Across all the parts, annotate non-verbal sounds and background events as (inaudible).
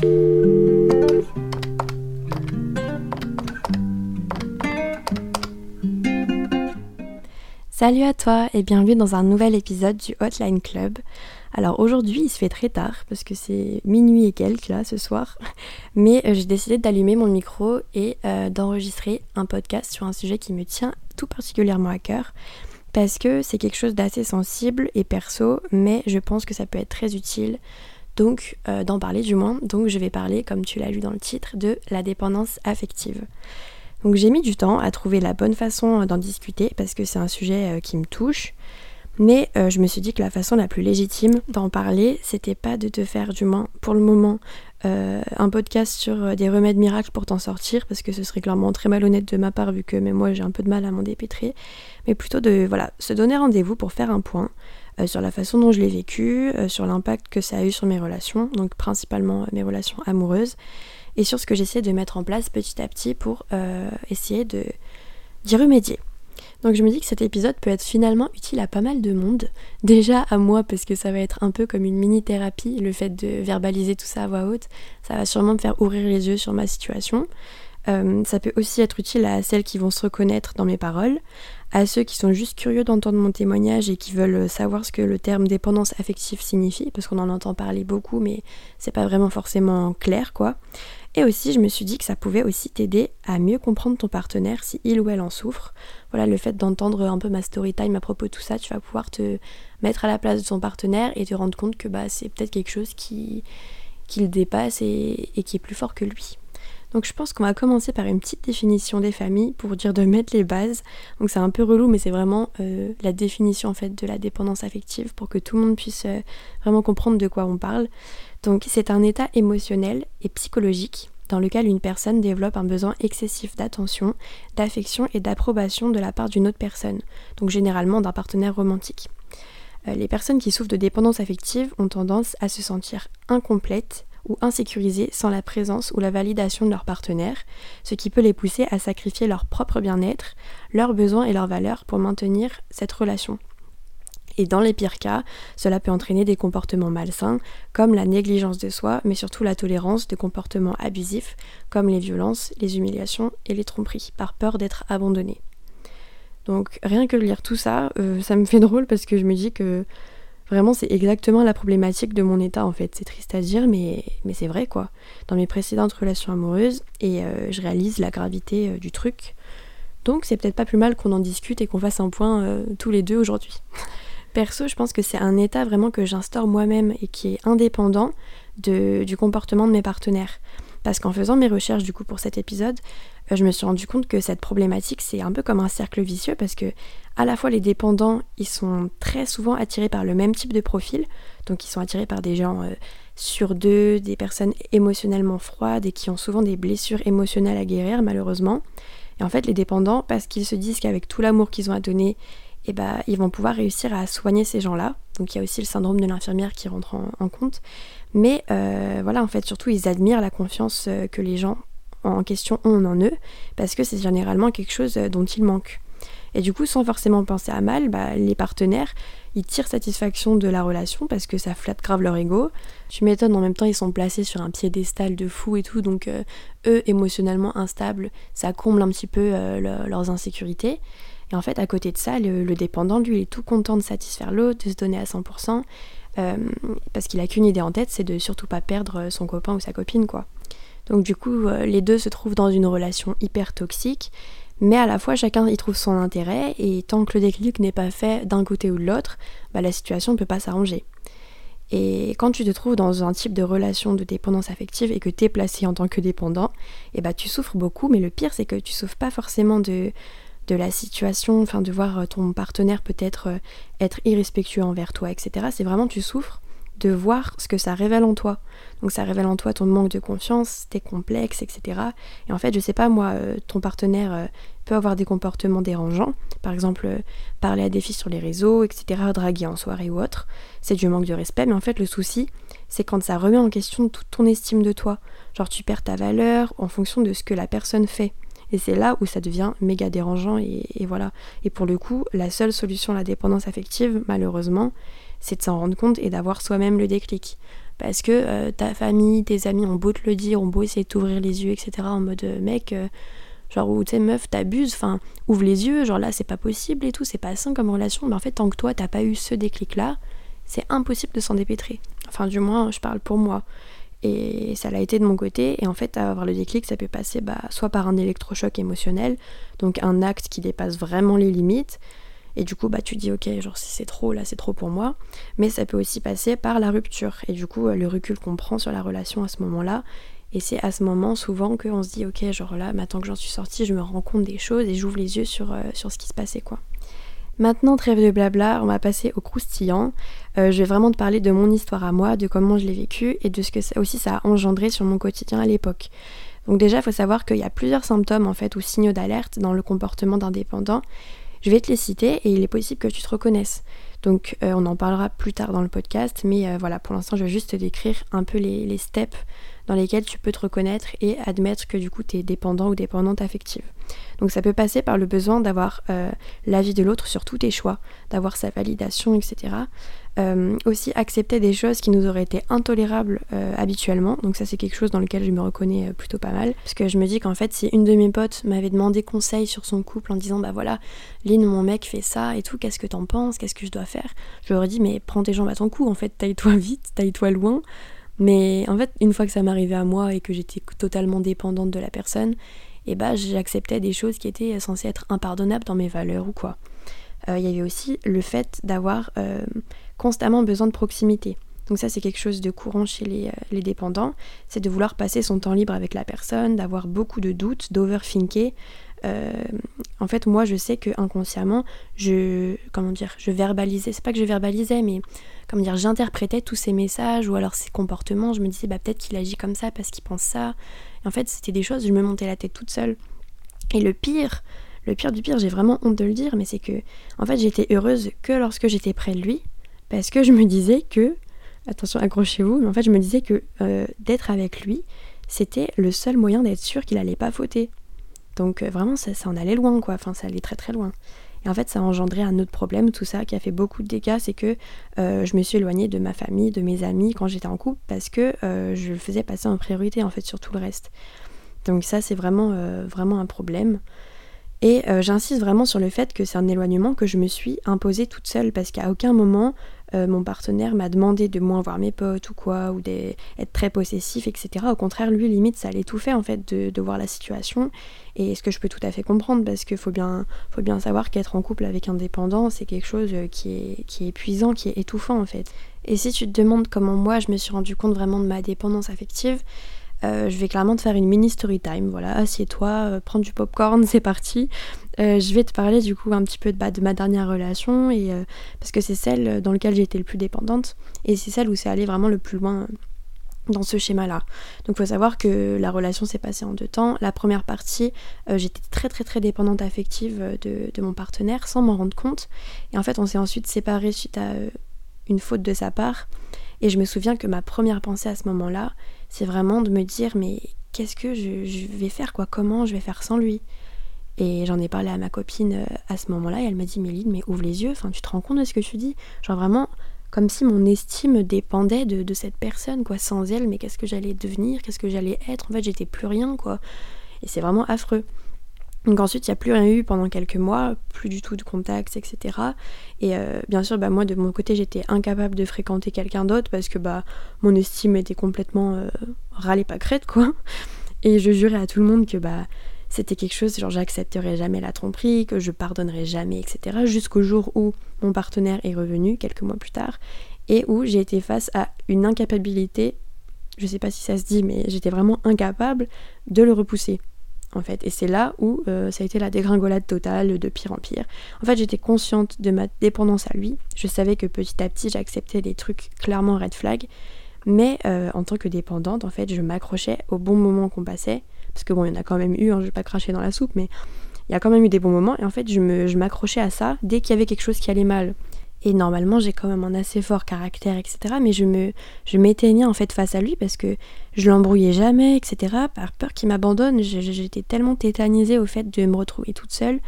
Salut à toi et bienvenue dans un nouvel épisode du Hotline Club. Alors aujourd'hui il se fait très tard parce que c'est minuit et quelques là ce soir, (laughs) mais euh, j'ai décidé d'allumer mon micro et euh, d'enregistrer un podcast sur un sujet qui me tient tout particulièrement à cœur parce que c'est quelque chose d'assez sensible et perso, mais je pense que ça peut être très utile donc euh, d'en parler du moins. Donc je vais parler, comme tu l'as lu dans le titre, de la dépendance affective. Donc j'ai mis du temps à trouver la bonne façon d'en discuter parce que c'est un sujet euh, qui me touche. Mais euh, je me suis dit que la façon la plus légitime d'en parler, c'était pas de te faire, du moins pour le moment, euh, un podcast sur des remèdes miracles pour t'en sortir, parce que ce serait clairement très malhonnête de ma part, vu que même moi j'ai un peu de mal à m'en dépêtrer, mais plutôt de voilà, se donner rendez-vous pour faire un point sur la façon dont je l'ai vécu, sur l'impact que ça a eu sur mes relations, donc principalement mes relations amoureuses, et sur ce que j'essaie de mettre en place petit à petit pour euh, essayer d'y remédier. Donc je me dis que cet épisode peut être finalement utile à pas mal de monde. Déjà à moi parce que ça va être un peu comme une mini-thérapie, le fait de verbaliser tout ça à voix haute, ça va sûrement me faire ouvrir les yeux sur ma situation. Euh, ça peut aussi être utile à celles qui vont se reconnaître dans mes paroles, à ceux qui sont juste curieux d'entendre mon témoignage et qui veulent savoir ce que le terme dépendance affective signifie, parce qu'on en entend parler beaucoup, mais c'est pas vraiment forcément clair, quoi. Et aussi, je me suis dit que ça pouvait aussi t'aider à mieux comprendre ton partenaire si il ou elle en souffre. Voilà, le fait d'entendre un peu ma story time à propos de tout ça, tu vas pouvoir te mettre à la place de ton partenaire et te rendre compte que bah, c'est peut-être quelque chose qui, qui le dépasse et, qui est plus fort que lui. Donc je pense qu'on va commencer par une petite définition des familles pour dire de mettre les bases. Donc c'est un peu relou mais c'est vraiment euh, la définition en fait de la dépendance affective pour que tout le monde puisse euh, vraiment comprendre de quoi on parle. Donc c'est un état émotionnel et psychologique dans lequel une personne développe un besoin excessif d'attention, d'affection et d'approbation de la part d'une autre personne, donc généralement d'un partenaire romantique. Euh, les personnes qui souffrent de dépendance affective ont tendance à se sentir incomplètes ou insécurisées sans la présence ou la validation de leur partenaire, ce qui peut les pousser à sacrifier leur propre bien-être, leurs besoins et leurs valeurs pour maintenir cette relation. Et dans les pires cas, cela peut entraîner des comportements malsains, comme la négligence de soi, mais surtout la tolérance de comportements abusifs, comme les violences, les humiliations et les tromperies, par peur d'être abandonné. Donc rien que lire tout ça, euh, ça me fait (laughs) drôle parce que je me dis que vraiment c'est exactement la problématique de mon état en fait. C'est triste à dire, mais, mais c'est vrai quoi. Dans mes précédentes relations amoureuses, et euh, je réalise la gravité euh, du truc. Donc c'est peut-être pas plus mal qu'on en discute et qu'on fasse un point tous les deux aujourd'hui. (laughs) Perso, je pense que c'est un état vraiment que j'instaure moi-même et qui est indépendant du comportement de mes partenaires. Parce qu'en faisant mes recherches du coup pour cet épisode, euh, je me suis rendu compte que cette problématique c'est un peu comme un cercle vicieux parce que à la fois les dépendants ils sont très souvent attirés par le même type de profil, donc ils sont attirés par des gens euh, sur deux, des personnes émotionnellement froides et qui ont souvent des blessures émotionnelles à guérir malheureusement. Et en fait les dépendants parce qu'ils se disent qu'avec tout l'amour qu'ils ont à donner et bah, ils vont pouvoir réussir à soigner ces gens-là. Donc il y a aussi le syndrome de l'infirmière qui rentre en, compte. Mais euh, voilà, en fait, surtout, ils admirent la confiance euh, que les gens en question ont en eux, parce que c'est généralement quelque chose euh, dont ils manquent. Et du coup, sans forcément penser à mal, bah, les partenaires, ils tirent satisfaction de la relation parce que ça flatte grave leur ego. Tu m'étonnes, en même temps, ils sont placés sur un piédestal de fou et tout, donc eux, émotionnellement instables, ça comble un petit peu leurs insécurités. Et en fait, à côté de ça, le, dépendant, lui, il est tout content de satisfaire l'autre, de se donner à 100%, euh, parce qu'il a qu'une idée en tête, c'est de surtout pas perdre son copain ou sa copine, quoi. Donc du coup, euh, les deux se trouvent dans une relation hyper toxique, mais à la fois chacun y trouve son intérêt, et tant que le déclic n'est pas fait d'un côté ou de l'autre, bah, la situation ne peut pas s'arranger. Et quand tu te trouves dans un type de relation de dépendance affective et que tu es placé en tant que dépendant, eh bah tu souffres beaucoup, mais le pire c'est que tu souffres pas forcément de, de la situation, enfin de voir euh, ton partenaire peut-être euh, être irrespectueux envers toi, etc. C'est vraiment tu souffres de voir ce que ça révèle en toi. Donc ça révèle en toi ton manque de confiance, tes complexes, etc. Et en fait, je sais pas, moi, euh, ton partenaire peut avoir des comportements dérangeants, par exemple parler à des filles sur les réseaux, etc., draguer en soirée ou autre. C'est du manque de respect, mais en fait, le souci, c'est quand ça remet en question toute ton estime de toi. Genre, tu perds ta valeur en fonction de ce que la personne fait. Et c'est là où ça devient méga dérangeant et, voilà. Et pour le coup, la seule solution à la dépendance affective, malheureusement, c'est de s'en rendre compte et d'avoir soi-même le déclic. Parce que euh, ta famille, tes amis ont beau te le dire, ont beau essayer de t'ouvrir les yeux, etc. En mode euh, mec, genre où tu sais, meuf, t'abuses, enfin, ouvre les yeux, genre là c'est pas possible et tout, c'est pas sain comme relation. Mais en fait, tant que toi t'as pas eu ce déclic-là, c'est impossible de s'en dépêtrer. Enfin, du moins, je parle pour moi. Et ça l'a été de mon côté. Et en fait, avoir le déclic, ça peut passer bah, soit par un électrochoc émotionnel, donc un acte qui dépasse vraiment les limites. Et du coup, bah, tu dis, ok, genre c'est trop, là, c'est trop pour moi. Mais ça peut aussi passer par la rupture. Et du coup, le recul qu'on prend sur la relation à ce moment-là. Et c'est à ce moment souvent qu'on se dit, ok, genre là, maintenant que j'en suis sortie, je me rends compte des choses et j'ouvre les yeux sur, euh, sur ce qui se passait, quoi. Maintenant, trêve de blabla, on va passer au croustillant. Euh, je vais vraiment te parler de mon histoire à moi, de comment je l'ai vécu et de ce que ça, aussi ça a engendré sur mon quotidien à l'époque. Donc déjà, il faut savoir qu'il y a plusieurs symptômes en fait ou signaux d'alerte dans le comportement d'un dépendant. Je vais te les citer et il est possible que tu te reconnaisses. Donc euh, on en parlera plus tard dans le podcast, mais euh, voilà, pour l'instant je vais juste te décrire un peu les, les steps dans lesquels tu peux te reconnaître et admettre que du coup tu es dépendant ou dépendante affective. Donc ça peut passer par le besoin d'avoir l'avis de l'autre sur tous tes choix, d'avoir sa validation, etc. Euh, aussi accepter des choses qui nous auraient été intolérables euh, habituellement. Donc ça c'est quelque chose dans lequel je me reconnais plutôt pas mal. Parce que je me dis qu'en fait si une de mes potes m'avait demandé conseil sur son couple en disant bah voilà, Lynn mon mec fait ça et tout, qu'est-ce que t'en penses, qu'est-ce que je dois faire? Je lui aurais dit mais prends tes jambes à ton cou, en fait taille-toi (laughs) vite, taille-toi loin. Mais en fait, une fois que ça m'arrivait à moi et que j'étais totalement dépendante de la personne, et eh bah j'acceptais des choses qui étaient censées être impardonnables dans mes valeurs ou quoi. Euh, il y avait aussi le fait d'avoir euh, constamment besoin de proximité. Donc ça c'est quelque chose de courant chez les, euh, les dépendants, c'est de vouloir passer son temps libre avec la personne, d'avoir beaucoup de doutes, d'overthinker, en fait, moi, je sais que inconsciemment, je, comment dire, je verbalisais. C'est pas que je verbalisais, mais comment dire, j'interprétais tous ces messages ou alors ces comportements. Je me disais, bah peut-être qu'il agit comme ça parce qu'il pense ça. Et en fait, c'était des choses. Je me montais la tête toute seule. Et le pire, le pire du pire, j'ai vraiment honte de le dire, mais c'est que, en fait, j'étais heureuse que lorsque j'étais près de lui, parce que je me disais que, attention, accrochez-vous, mais en fait, je me disais que euh, d'être avec lui, c'était le seul moyen d'être sûr qu'il allait pas fauter. Donc euh, vraiment, ça, en allait loin, quoi. Enfin, ça allait très très loin. Et en fait, ça a engendré un autre problème, tout ça, qui a fait beaucoup de dégâts, c'est que euh, je me suis éloignée de ma famille, de mes amis quand j'étais en couple, parce que je le faisais passer en priorité, en fait, sur tout le reste. Donc ça, c'est vraiment, vraiment un problème. Et j'insiste vraiment sur le fait que c'est un éloignement que je me suis imposé toute seule, parce qu'à aucun moment, euh, mon partenaire m'a demandé de moins voir mes potes ou quoi, ou d'être très possessif, etc. Au contraire, lui, limite, ça l'étouffait en fait de, voir la situation. Et ce que je peux tout à fait comprendre, parce qu'il faut bien, faut bien savoir qu'être en couple avec un dépendant, c'est quelque chose euh, qui est, qui est épuisant, qui est étouffant en fait. Et si tu te demandes comment moi je me suis rendu compte vraiment de ma dépendance affective, euh, je vais clairement te faire une mini story time. Voilà, assieds-toi, euh, prends du popcorn, c'est parti. Euh, je vais te parler du coup un petit peu de, bah, de ma dernière relation et parce que c'est celle dans laquelle j'ai été le plus dépendante et c'est celle où c'est allé vraiment le plus loin dans ce schéma-là. Donc il faut savoir que la relation s'est passée en deux temps. La première partie, j'étais très très très dépendante affective de, de mon partenaire sans m'en rendre compte. Et en fait on s'est ensuite séparés suite à une faute de sa part. Et je me souviens que ma première pensée à ce moment-là, c'est vraiment de me dire mais qu'est-ce que je, vais faire quoi? Comment je vais faire sans lui? Et j'en ai parlé à ma copine euh, à ce moment-là et elle m'a dit Méline mais ouvre les yeux, enfin tu te rends compte de ce que tu dis? Genre vraiment comme si mon estime dépendait de, de cette personne quoi. Sans elle mais qu'est-ce que j'allais devenir? Qu'est-ce que j'allais être? En fait j'étais plus rien quoi. Et c'est vraiment affreux. Donc ensuite, il n'y a plus rien eu pendant quelques mois, plus du tout de contact, etc. Et euh, bien sûr, bah, moi de mon côté, j'étais incapable de fréquenter quelqu'un d'autre parce que bah, mon estime était complètement euh, râlée pas crête, quoi. (laughs) Et je jurais à tout le monde que bah, c'était quelque chose, genre j'accepterais jamais la tromperie, que je pardonnerais jamais, etc. Jusqu'au jour où mon partenaire est revenu, quelques mois plus tard, et où j'ai été face à une incapabilité, je sais pas si ça se dit, mais j'étais vraiment incapable de le repousser en fait. Et c'est là où euh, ça a été la dégringolade totale, de pire en pire. En fait, j'étais consciente de ma dépendance à lui. Je savais que petit à petit, j'acceptais des trucs clairement red flag. Mais euh, en tant que dépendante, en fait, je m'accrochais au bon moment qu'on passait. Parce que bon, il y en a quand même eu, hein, je vais pas cracher dans la soupe, mais il y a quand même eu des bons moments. Et en fait, je m'accrochais à ça dès qu'il y avait quelque chose qui allait mal. Et normalement, j'ai quand même un assez fort caractère, etc. Mais je me, je m'éteignais en fait face à lui parce que je l'embrouillais jamais, etc. Par peur qu'il m'abandonne. J'étais tellement tétanisée au fait de me retrouver toute seule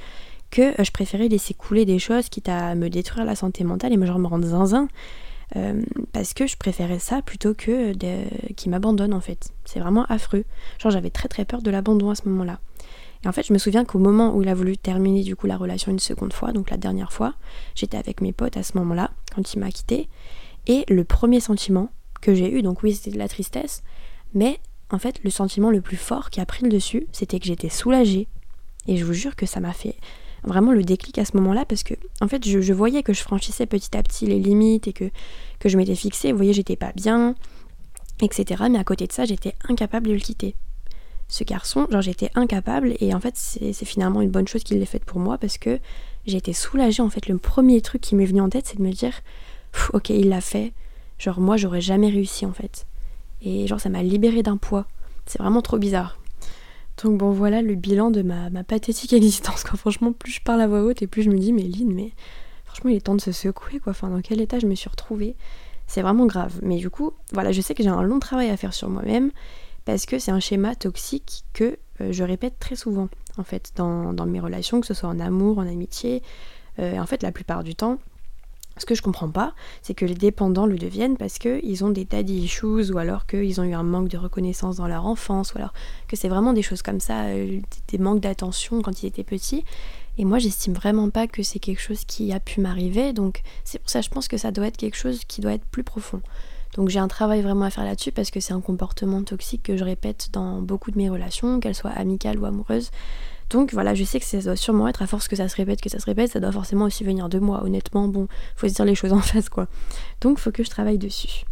que euh, je préférais laisser couler des choses quitte à me détruire la santé mentale et me genre me rendre zinzin. parce que je préférais ça plutôt que qu'il m'abandonne en fait. C'est vraiment affreux. Genre j'avais très très peur de l'abandon à ce moment-là. Et en fait, je me souviens qu'au moment où il a voulu terminer du coup la relation une seconde fois, donc la dernière fois, j'étais avec mes potes à ce moment-là, quand il m'a quitté, et le premier sentiment que j'ai eu, donc oui, c'était de la tristesse, mais en fait, le sentiment le plus fort qui a pris le dessus, c'était que j'étais soulagée. Et je vous jure que ça m'a fait vraiment le déclic à ce moment-là parce que en fait je, voyais que je franchissais petit à petit les limites et que, que je m'étais fixée, vous voyez j'étais pas bien, etc. Mais à côté de ça j'étais incapable de le quitter ce garçon, genre j'étais incapable et en fait c'est finalement une bonne chose qu'il l'ait faite pour moi parce que j'ai été soulagée en fait. Le premier truc qui m'est venu en tête c'est de me dire ok il l'a fait, genre moi j'aurais jamais réussi en fait. Et genre ça m'a libérée d'un poids, c'est vraiment trop bizarre. Donc bon voilà le bilan de ma, pathétique (laughs) existence quoi. Franchement plus je parle à voix haute et plus je me dis mais Lynn mais franchement il est temps de se secouer quoi, enfin dans quel état je me suis retrouvée, c'est vraiment grave. Mais du coup voilà je sais que j'ai un long travail à faire sur moi-même parce que c'est un schéma toxique que euh, je répète très souvent en fait dans, mes relations, que ce soit en amour, en amitié. Euh, en fait, la plupart du temps, ce que je comprends pas, c'est que les dépendants le deviennent parce qu'ils ont des daddy issues ou alors qu'ils ont eu un manque de reconnaissance dans leur enfance ou alors que c'est vraiment des choses comme ça, euh, des manques d'attention quand ils étaient petits. Et moi, j'estime vraiment pas que c'est quelque chose qui a pu m'arriver, donc c'est pour ça je pense que ça doit être quelque chose qui doit être plus profond. Donc j'ai un travail vraiment à faire là-dessus parce que c'est un comportement toxique que je répète dans beaucoup de mes relations, qu'elles soient amicales ou amoureuses. Donc voilà, je sais que ça doit sûrement être à force que ça se répète, que ça se répète, ça doit forcément aussi venir de moi. Honnêtement, bon, faut se dire les choses en (laughs) face quoi. Donc faut que je travaille dessus.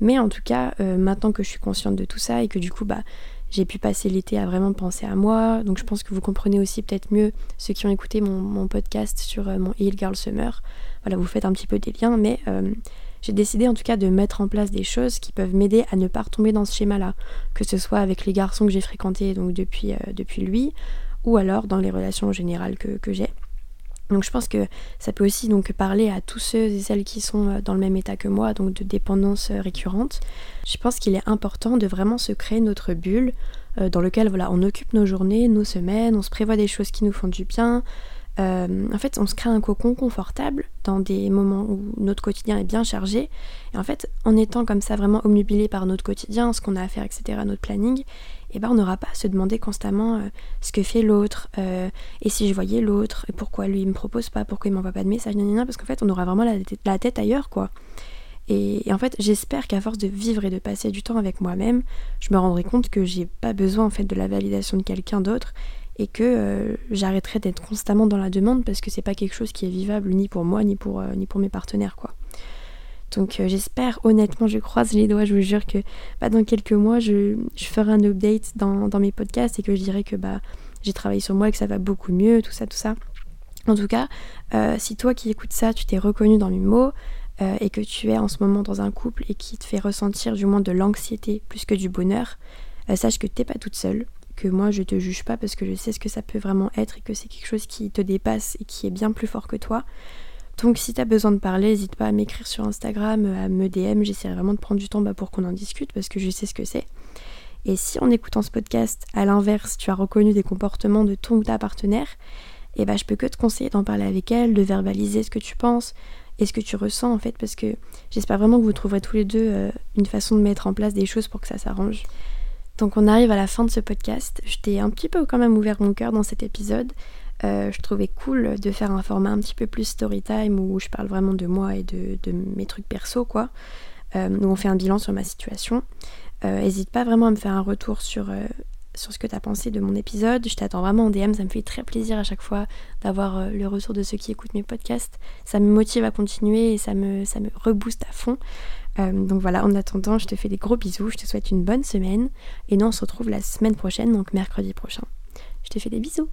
Mais en tout cas, euh, maintenant que je suis consciente de tout ça et que du coup, bah, j'ai pu passer l'été à vraiment penser à moi. Donc je pense que vous comprenez aussi peut-être mieux ceux qui ont écouté mon, podcast sur euh, mon Heal Girl Summer. Voilà, vous faites un petit peu des liens, mais euh, j'ai décidé en tout cas de mettre en place des choses qui peuvent m'aider à ne pas retomber dans ce schéma-là, que ce soit avec les garçons que j'ai fréquentés donc depuis, euh, depuis lui, ou alors dans les relations générales que, que j'ai. Donc je pense que ça peut aussi donc parler à tous ceux et celles qui sont euh, dans le même état que moi, donc de dépendance euh, récurrente. Je pense qu'il est important de vraiment se créer notre bulle dans lequel voilà, on occupe nos journées, nos semaines, on se prévoit des choses qui nous font du bien, euh, en fait, on se crée un cocon confortable dans des moments où notre quotidien est bien chargé. Et en fait, en étant comme ça vraiment omnubilé par notre quotidien, ce qu'on a à faire, etc., notre planning, eh ben, on n'aura pas à se demander constamment euh, ce que fait l'autre, euh, et si je voyais l'autre, et pourquoi lui il me propose pas, pourquoi il m'envoie pas de message, parce qu'en fait, on aura vraiment la tête, ailleurs, quoi. Et, et, en fait, j'espère qu'à force de vivre et de passer du temps avec moi-même, je me rendrai compte que j'ai pas besoin en fait de la validation de quelqu'un d'autre et que euh, j'arrêterai d'être constamment dans la demande parce que c'est pas quelque chose qui est vivable ni pour moi ni pour, euh, ni pour mes partenaires quoi. Donc euh, j'espère honnêtement, je croise les doigts, je vous jure que bah, dans quelques mois je, ferai un update dans, mes podcasts et que je dirai que bah, j'ai travaillé sur moi et que ça va beaucoup mieux, tout ça, tout ça. En tout cas, si toi qui écoutes ça, tu t'es reconnu dans mes mots, et que tu es en ce moment dans un couple et qui te fait ressentir du moins de l'anxiété plus que du bonheur, sache que t'es pas toute seule que moi je te juge pas parce que je sais ce que ça peut vraiment être et que c'est quelque chose qui te dépasse et qui est bien plus fort que toi. Donc si tu as besoin de parler, n'hésite pas à m'écrire sur Instagram, à me DM, j'essaierai vraiment de prendre du temps bah, pour qu'on en discute parce que je sais ce que c'est. Et si en écoutant ce podcast, à l'inverse, tu as reconnu des comportements de ton ou ta partenaire, et eh bah je peux que te conseiller d'en parler avec elle, de verbaliser ce que tu penses et ce que tu ressens en fait parce que j'espère vraiment que vous trouverez tous les deux euh, une façon de mettre en place des choses pour que ça s'arrange. Donc on arrive à la fin de ce podcast. Je t'ai un petit peu quand même ouvert mon cœur dans cet épisode. Euh, je trouvais cool de faire un format un petit peu plus story time où je parle vraiment de moi et de, mes trucs perso quoi. Euh, où on fait un bilan sur ma situation. N'hésite euh, pas vraiment à me faire un retour sur, sur ce que tu as pensé de mon épisode. Je t'attends vraiment en DM, ça me fait très plaisir à chaque fois d'avoir le retour de ceux qui écoutent mes podcasts. Ça me motive à continuer et ça me, ça me rebooste à fond. Euh, donc voilà, en attendant, je te fais des gros bisous, je te souhaite une bonne semaine et nous on se retrouve la semaine prochaine, donc mercredi prochain. Je te fais des bisous.